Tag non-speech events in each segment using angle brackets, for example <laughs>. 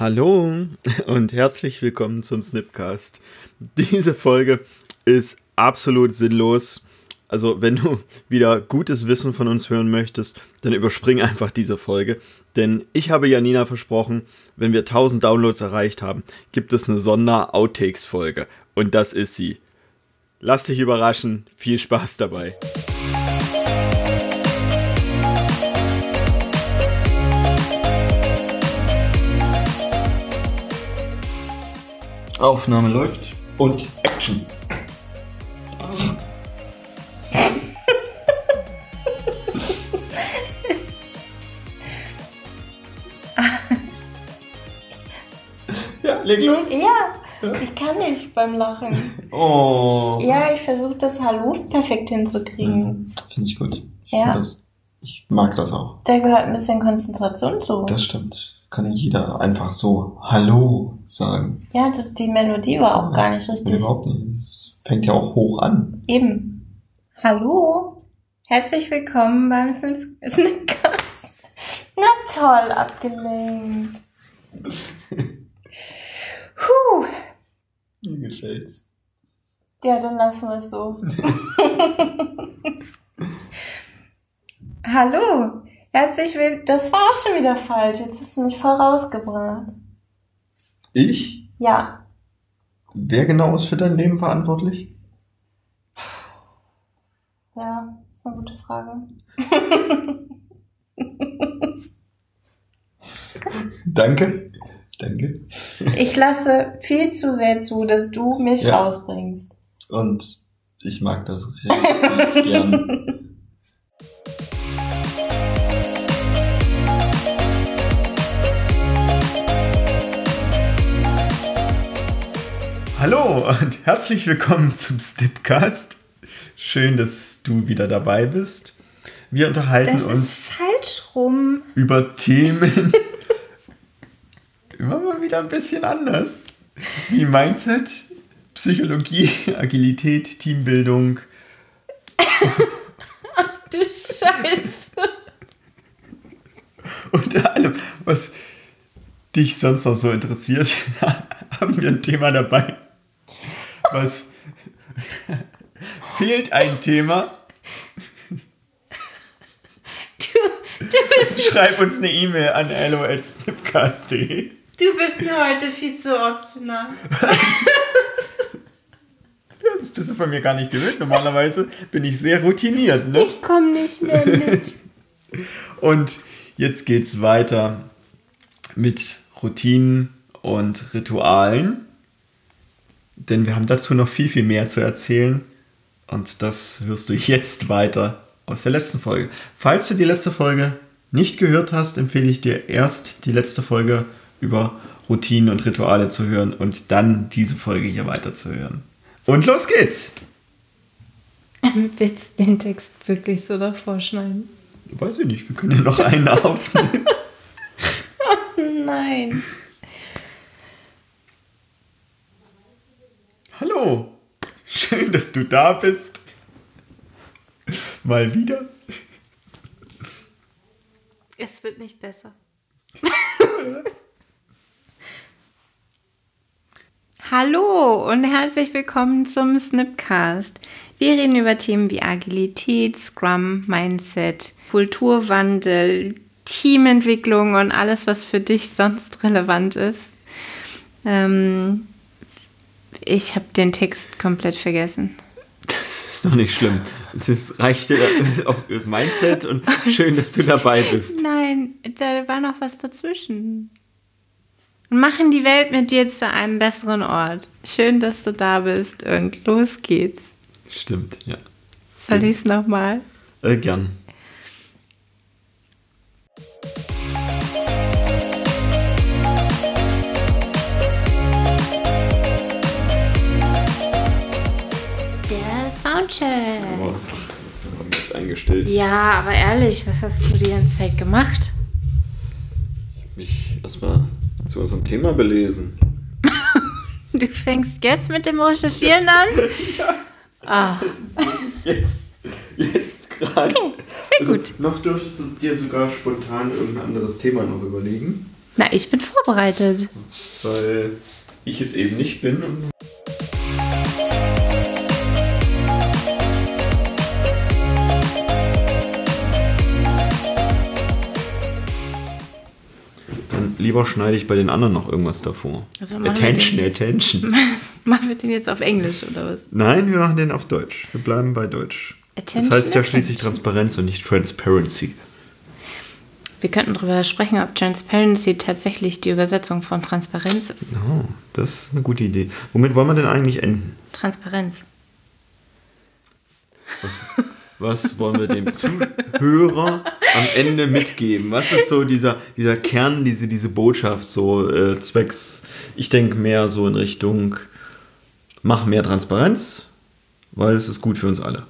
Hallo und herzlich willkommen zum Snipcast. Diese Folge ist absolut sinnlos. Also, wenn du wieder gutes Wissen von uns hören möchtest, dann überspring einfach diese Folge. Denn ich habe Janina versprochen, wenn wir 1000 Downloads erreicht haben, gibt es eine Sonder-Outtakes-Folge. Und das ist sie. Lass dich überraschen. Viel Spaß dabei. Aufnahme läuft und Action. <laughs> ja, leg los. Ja, ich kann nicht beim Lachen. Oh. Ja, ich versuche das Hallo perfekt hinzukriegen. Mhm, Finde ich gut. Ich, Ja. das, ich mag das auch. Da gehört ein bisschen Konzentration zu. Das stimmt. Kann ja jeder einfach so Hallo sagen. ja, das, die Melodie war auch gar nicht Nee, richtig. überhaupt nicht. Es fängt ja auch hoch an. Eben. Hallo, herzlich willkommen beim Snipcast. Na toll, abgelenkt. <laughs> Puh. Mir gefällt's. Ja, dann lassen wir es so. <laughs> Hallo, herzlich willkommen. Das war auch schon wieder falsch. Jetzt hast du mich voll rausgebracht. Ich? Ja, Wer genau ist für dein Leben verantwortlich? ja, ist eine gute Frage. <laughs> Danke. Danke. Ich lasse viel zu sehr zu, dass du mich Ja. rausbringst. Und ich mag das richtig gern. <laughs> Hallo und herzlich willkommen zum Snipcast. Schön, dass du wieder dabei bist. Wir unterhalten Das uns falsch rum. über Themen <laughs> immer mal wieder ein bisschen anders. Wie Mindset, Psychologie, Agilität, Teambildung. Du Scheiße. Unter allem, was dich sonst noch so interessiert, <laughs> haben wir ein Thema dabei. Was fehlt ein Thema? Du, du, bist, Schreib uns eine E-Mail an hello@snipcast.de. du bist mir heute viel zu optional. Das bist du von mir gar nicht gewöhnt. Normalerweise bin ich sehr routiniert, ne? Ich komme nicht mehr mit. Und jetzt geht's weiter mit Routinen und Ritualen. Denn wir haben dazu noch viel, viel mehr zu erzählen. Und das hörst du jetzt weiter aus der letzten Folge. Falls du die letzte Folge nicht gehört hast, empfehle ich dir erst die letzte Folge über Routinen und Rituale zu hören und dann diese Folge hier weiterzuhören. Und los geht's! <laughs> Willst du den Text wirklich so davor schneiden? Weiß ich nicht, wir können ja noch einen aufnehmen. <laughs> Nein. Hallo, schön, dass du da bist. Mal wieder. Es wird nicht besser. <laughs> Hallo und herzlich willkommen zum Snipcast. Wir reden über Themen wie Agilität, Scrum, Mindset, Kulturwandel, Teamentwicklung und alles, was für dich sonst relevant ist. Ähm, ich habe den Text komplett vergessen. Ist noch nicht schlimm. Es ist, reicht dir auf Mindset und schön, dass du dabei bist. Nein, da war noch was dazwischen. Machen die Welt mit dir zu einem besseren Ort. Schön, dass du da bist und los geht's. Stimmt, ja. Soll ich's nochmal? Äh, gern. Soundcheck. Oh, das haben wir jetzt eingestellt. Ja, aber ehrlich, was hast du die ganze Zeit gemacht? Mich erstmal zu unserem Thema belesen. <laughs> Du fängst jetzt mit dem Recherchieren an? <laughs> Ah, Jetzt, jetzt gerade. okay, sehr Also, gut. noch dürftest du dir sogar spontan irgendein anderes Thema noch überlegen. Na, ich bin vorbereitet. Weil ich es eben nicht bin. Lieber schneide ich bei den anderen noch irgendwas davor. Also attention, den- attention. <laughs> Machen wir den jetzt auf Englisch oder was? Nein, wir machen den auf Deutsch. Wir bleiben bei Deutsch. Attention, das heißt ja schließlich. Transparenz und nicht Transparency. Wir könnten darüber sprechen, ob Transparency tatsächlich die Übersetzung von Transparenz ist. Oh, das ist eine gute Idee. Womit wollen wir denn eigentlich enden? Transparenz. Was, <laughs> was wollen wir dem Zuhörer am Ende mitgeben? Was ist so dieser, dieser Kern, diese, diese Botschaft, so äh, zwecks, ich denke mehr so in Richtung, mach mehr Transparenz, weil es ist gut für uns alle.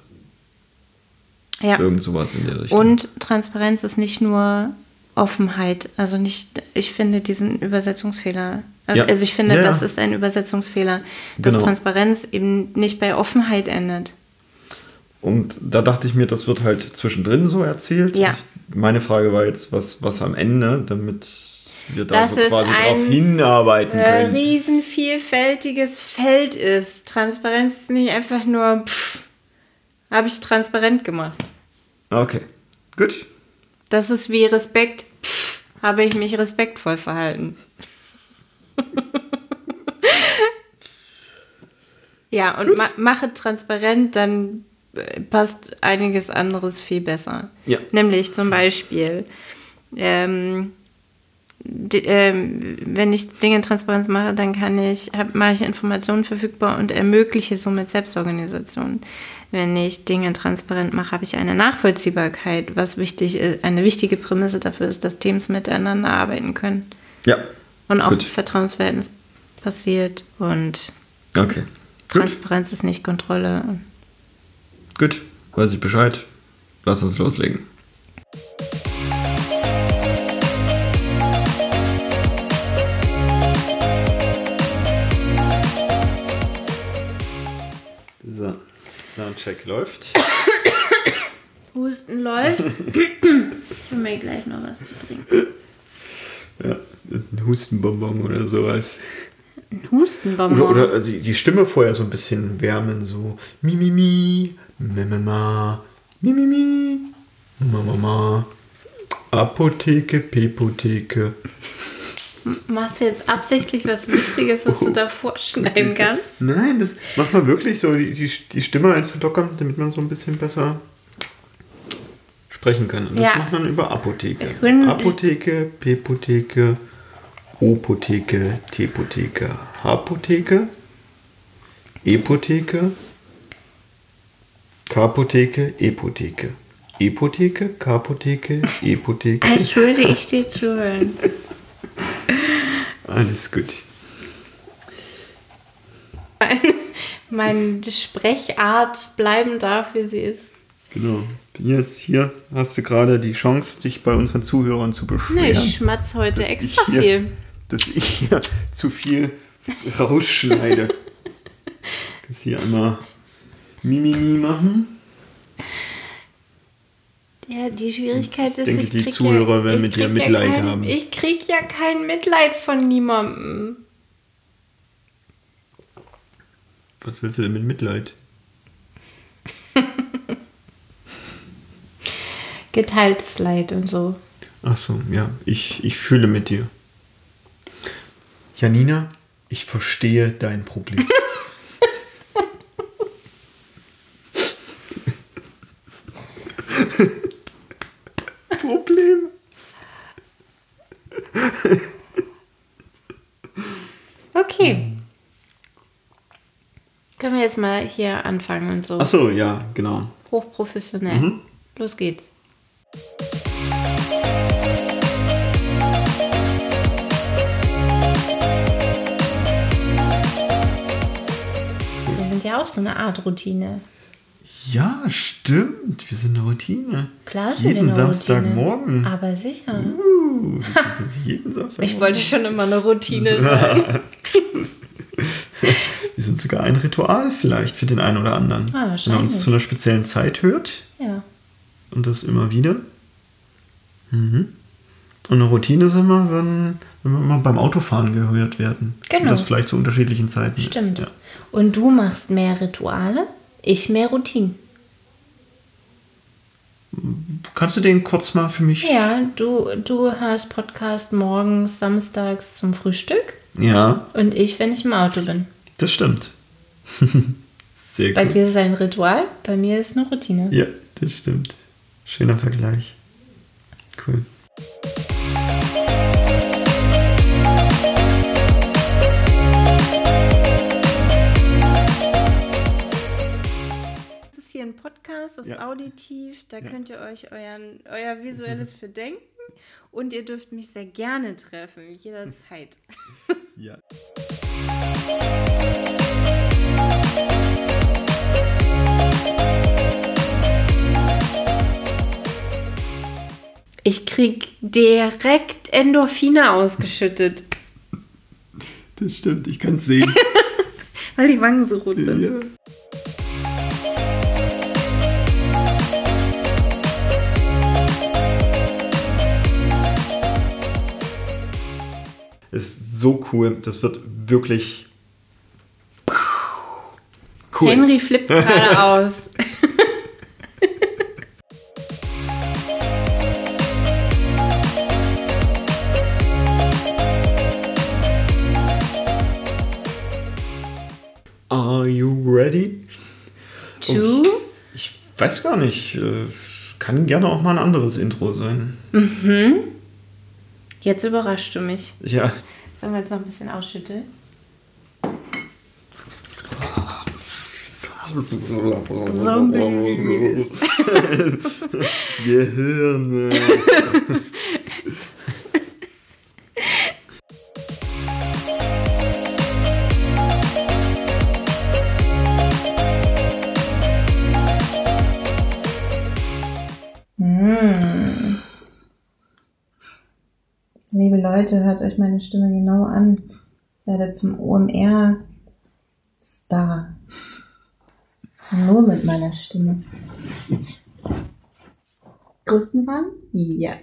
Ja. Irgend sowas in der Richtung. Und Transparenz ist nicht nur Offenheit. Also nicht, ich finde diesen Übersetzungsfehler. Ja. Also ich finde, Ja, das ja. ist ein Übersetzungsfehler, dass Genau. Transparenz eben nicht bei Offenheit endet. Und da dachte ich mir, das wird halt zwischendrin so erzählt. Ja. Ich, meine Frage war jetzt, was, was am Ende, damit wir da Das so quasi ein, drauf hinarbeiten Äh, können. riesen vielfältiges Feld ist. Transparenz ist nicht einfach nur, pff, habe ich transparent gemacht. Okay, gut. Das ist wie Respekt, pff, habe ich mich respektvoll verhalten. <laughs> ja, und ma mache transparent, dann passt einiges anderes viel besser. Ja. Nämlich zum Beispiel, ähm, di- ähm, wenn ich Dinge transparent mache, dann kann ich, hab, mache ich Informationen verfügbar und ermögliche somit Selbstorganisation. Wenn ich Dinge transparent mache, habe ich eine Nachvollziehbarkeit, was wichtig ist, eine wichtige Prämisse dafür ist, dass Teams miteinander arbeiten können Ja. und auch Gut. Vertrauensverhältnis passiert und Okay. Gut. Transparenz ist nicht Kontrolle. Gut. Weiß ich Bescheid. Lass uns loslegen. So, Soundcheck läuft. Husten läuft. ich hol mir gleich noch was zu trinken. Ja, ein Hustenbonbon oder sowas. Ein Hustenbonbon. Oder, oder also die Stimme vorher so ein bisschen wärmen, so mi mi mi, mi mi ma, mi mi mi, ma ma ma. Apotheke, Pepotheke. Machst du jetzt absichtlich was Witziges, was du da vorschneiden kannst? Nein, das macht man wirklich so, die, die, die Stimme einzulockern, damit man so ein bisschen besser sprechen kann. Und das Ja. macht man über Apotheke. Bin- Apotheke, Pepotheke, Opotheke, Tepotheke, Hapotheke, Epotheke, Kapotheke, Epotheke. Epotheke, Kapotheke, Epotheke. <laughs> Als würde ich dir zuhören. Alles gut. Meine Sprechart bleiben darf, wie sie ist. Genau. Jetzt hier hast du gerade die Chance, dich bei unseren Zuhörern zu beschweren. Ne, ich schmatz heute dass extra hier, viel. Dass ich hier zu viel <laughs> rausschneide. Kannst hier einmal Mimimi machen. Ja, die Schwierigkeit Ich ist, denke, ich die krieg Zuhörer ja, werden mit dir Mitleid ja kein, haben. Ich krieg ja kein Mitleid von niemandem. Was willst du denn mit Mitleid? <laughs> Geteiltes Leid und so. Ach so, ja, ich, ich fühle mit dir. Janina, ich verstehe dein. Problem? <laughs> Okay. Wir mal hier anfangen und so. Ach so, ja, genau. Hochprofessionell. Mhm. Los geht's. Wir sind ja auch so eine Art Routine. Ja, stimmt. Wir sind eine Routine. Klar sind wir Jeden eine Samstagmorgen. Routine. Aber sicher. Uh, jeden Samstagmorgen. Ich wollte schon immer eine Routine <laughs> sein. <laughs> Wir sind sogar ein Ritual vielleicht für den einen oder anderen. Ah, Wenn er uns zu einer speziellen Zeit hört Ja. und das immer wieder. Mhm. Und eine Routine ist immer, wenn, wenn wir immer beim Autofahren gehört werden. Genau. Und das vielleicht zu unterschiedlichen Zeiten Stimmt. ist. Ja. Und du machst mehr Rituale, ich mehr Routinen. Kannst du den kurz mal für mich? Ja, du, du hörst Podcast morgens, samstags zum Frühstück Ja, und ich, wenn ich im Auto bin. Das stimmt. <laughs> Sehr Bei gut. dir ist es ein Ritual, bei mir ist eine Routine. Ja, das stimmt. Schöner Vergleich. Cool. Das ist hier ein Podcast, das ist Ja. auditiv, da Ja. könnt ihr euch euren, euer visuelles <laughs> für denken und ihr dürft mich sehr gerne treffen, jederzeit. Ja. <laughs> Ich krieg direkt Endorphine ausgeschüttet, Das stimmt, ich kann es sehen. <laughs> weil die Wangen so rot sind. ja. Ist so cool. Das wird wirklich cool. Henry flippt gerade <laughs> aus. Are you ready? Two. Ich weiß gar nicht. äh, Kann gerne auch mal ein anderes Intro sein. Jetzt überraschst du mich. Ja. Sollen wir jetzt noch ein bisschen ausschütteln? Zombies. <laughs> Gehirne. Liebe Leute, hört euch meine Stimme genau an. Werdet zum OMR-Star. Nur mit meiner Stimme. Größenwahn? Ja.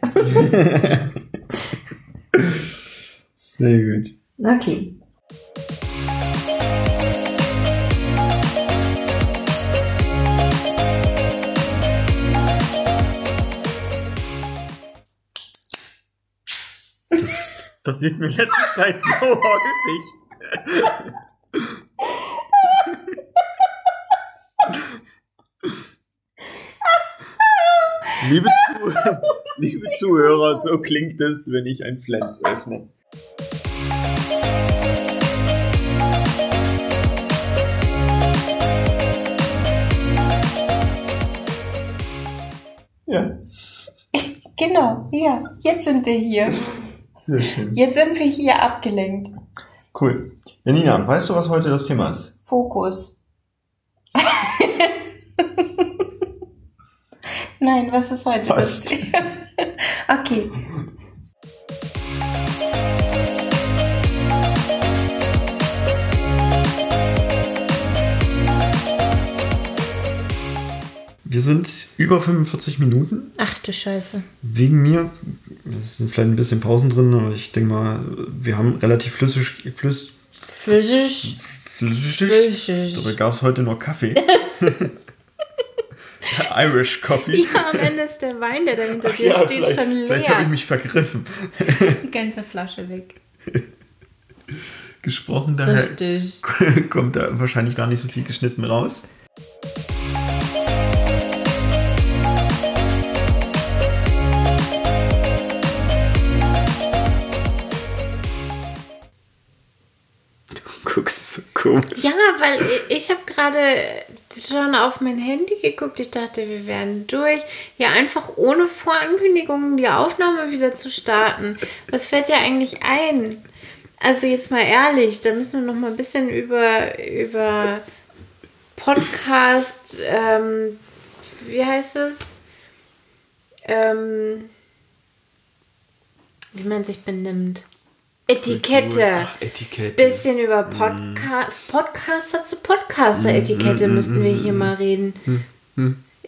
Sehr gut. Okay. Das passiert mir in letzter Zeit so <laughs> häufig. Liebe, Zuh <laughs> Liebe Zuhörer, so klingt es, wenn ich ein Flens öffne. Ja, Genau, ja. Jetzt sind wir hier. sehr schön. Jetzt sind wir hier abgelenkt. Cool. Janina, weißt du, was heute das Thema ist? Fokus. <laughs> Nein, was ist heute das Fast. Thema? <laughs> Okay. Wir sind über 45 Minuten. Ach du Scheiße. Wegen mir, es sind vielleicht ein bisschen Pausen drin, aber ich denke mal, wir haben relativ flüssig, flüss, Physisch. flüssig. Flüssig. Dabei gab es heute nur Kaffee. <laughs> <laughs> Irish Coffee. Ja, am Ende ist der Wein, der dahinter dir Ja, steht, vielleicht, schon vielleicht habe ich leer. mich vergriffen. Die ganze Flasche weg. <laughs> Gesprochen, daher Richtig. <laughs> kommt da wahrscheinlich gar nicht so viel geschnitten raus. Komisch. Ja, weil ich habe gerade schon auf mein Handy geguckt. Ich dachte, wir wären durch. Ja, einfach ohne Vorankündigungen die Aufnahme wieder zu starten. Was fällt dir eigentlich ein? Also jetzt mal ehrlich, da müssen wir noch mal ein bisschen über, über Podcast, ähm, wie heißt es? Ähm, wie man sich benimmt. Etikette Ach, Etikette. bisschen über Podca Podcaster zu Podcaster-Etikette müssten wir hier mal reden.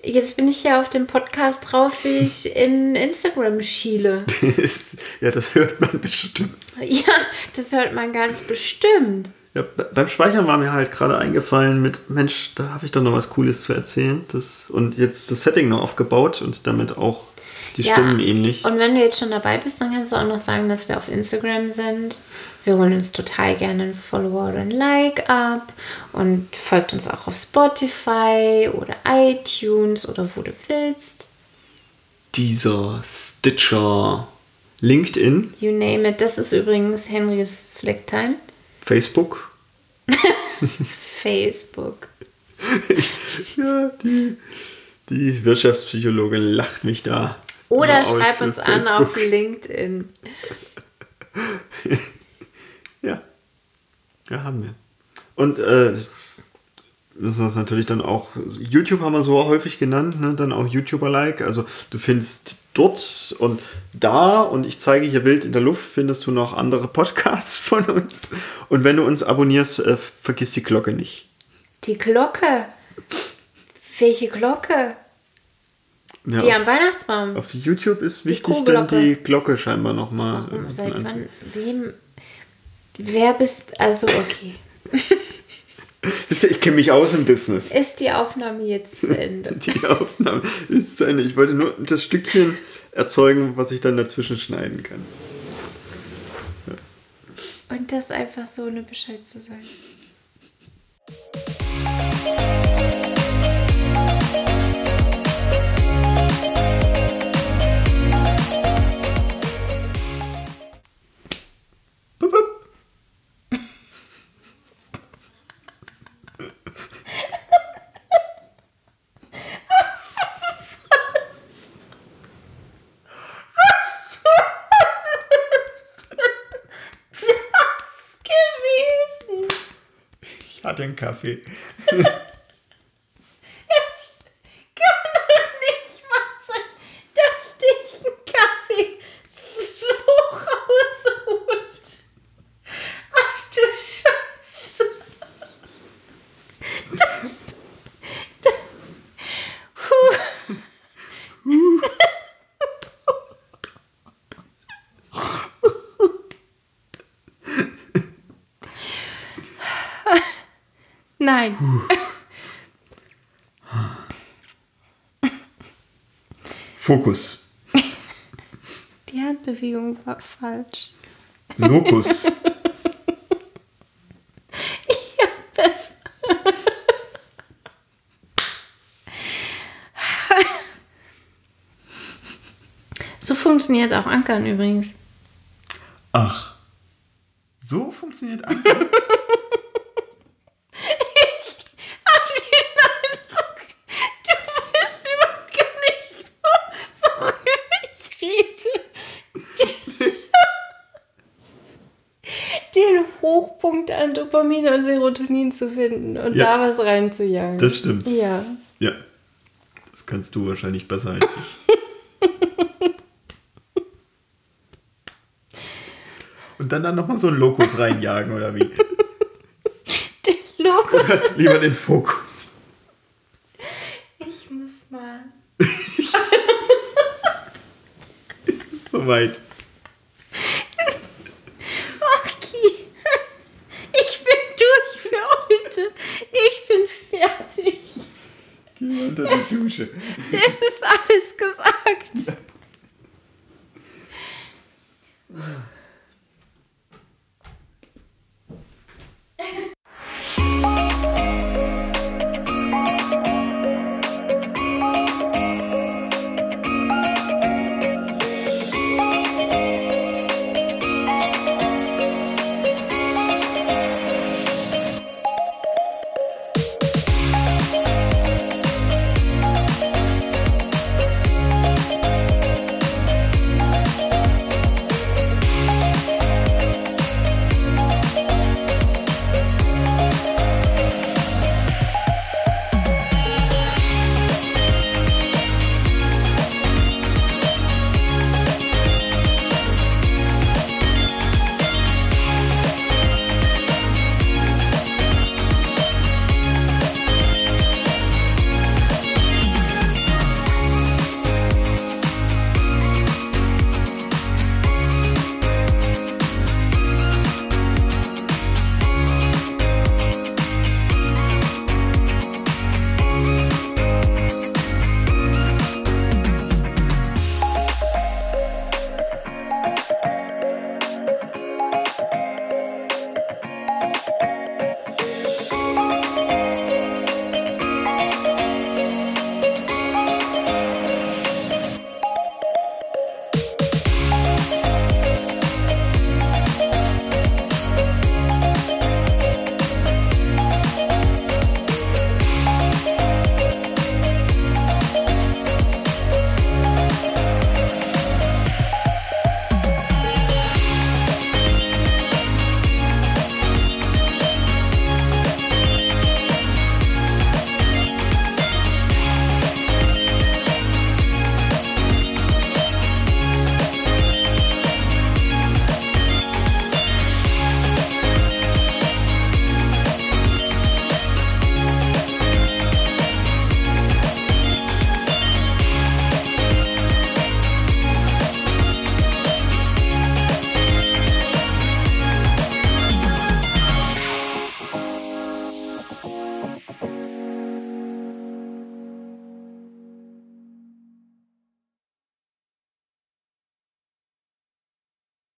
Jetzt bin ich ja auf dem Podcast drauf, wie ich in Instagram schiele. <laughs> ja, das hört man bestimmt. Ja, das hört man ganz bestimmt. Ja, beim Speichern war mir halt gerade eingefallen mit, Mensch, da habe ich doch noch was Cooles zu erzählen. Das, und jetzt das Setting noch aufgebaut und damit auch die Ja, Stimmen ähnlich. Und wenn du jetzt schon dabei bist, dann kannst du auch noch sagen, dass wir auf Instagram sind. Wir holen uns total gerne ein Follower oder ein Like ab und folgt uns auch auf Spotify oder iTunes oder wo du willst. Dieser Stitcher, LinkedIn, You name it. Das ist übrigens Henrys Slacktime. Facebook. <laughs> Facebook. <laughs> Ja, die, die Wirtschaftspsychologin lacht mich da. Oder immer aus schreib uns an auf. LinkedIn. <laughs> Ja. Ja, haben wir. Und äh, müssen es natürlich dann auch, YouTube haben wir so häufig genannt, ne? dann auch YouTuber-like. Also du findest dort und da und ich zeige hier wild in der Luft, findest du noch andere Podcasts <laughs> von uns. Und wenn du uns abonnierst, äh, vergiss die Glocke nicht. Die Glocke. Welche Glocke? Ja, Die auf, am Weihnachtsbaum. auf YouTube ist wichtig dann Kuhglocke. die Glocke scheinbar nochmal. Warum? Seit wann? Wem? Wer bist. Also, okay. <laughs> Ich kenne mich aus im Business. Ist die Aufnahme jetzt zu Ende? <laughs> Die Aufnahme ist zu Ende. Ich wollte nur das Stückchen erzeugen, was ich dann dazwischen schneiden kann. Und das einfach so ohne Bescheid zu sagen. Hatte einen Kaffee. <laughs> Kann doch nicht wahr sein, dass dich ein Kaffee so rausholt. Ach du Scheiße. Das. das puh. Nein. <laughs> Fokus. Die Handbewegung war falsch. Lokus. <laughs> Ja, besser. <laughs> So funktioniert auch Ankern übrigens. Ach. So funktioniert Anker. Hab den Eindruck, du weißt überhaupt gar nicht, wo- worüber ich rede. Den Hochpunkt an Dopamin und Serotonin zu finden und Ja. da was reinzujagen. Das stimmt. Ja. Ja. Das kannst du wahrscheinlich besser als ich. <laughs> Und dann dann nochmal so einen Lokus reinjagen, oder wie? <laughs> Der Logo. Lieber den Fokus. Ich muss mal. <laughs> Ist es soweit? Okay. Ich bin durch für heute. Ich bin fertig. Geh unter die Dusche. <laughs> Es ist alles gesagt.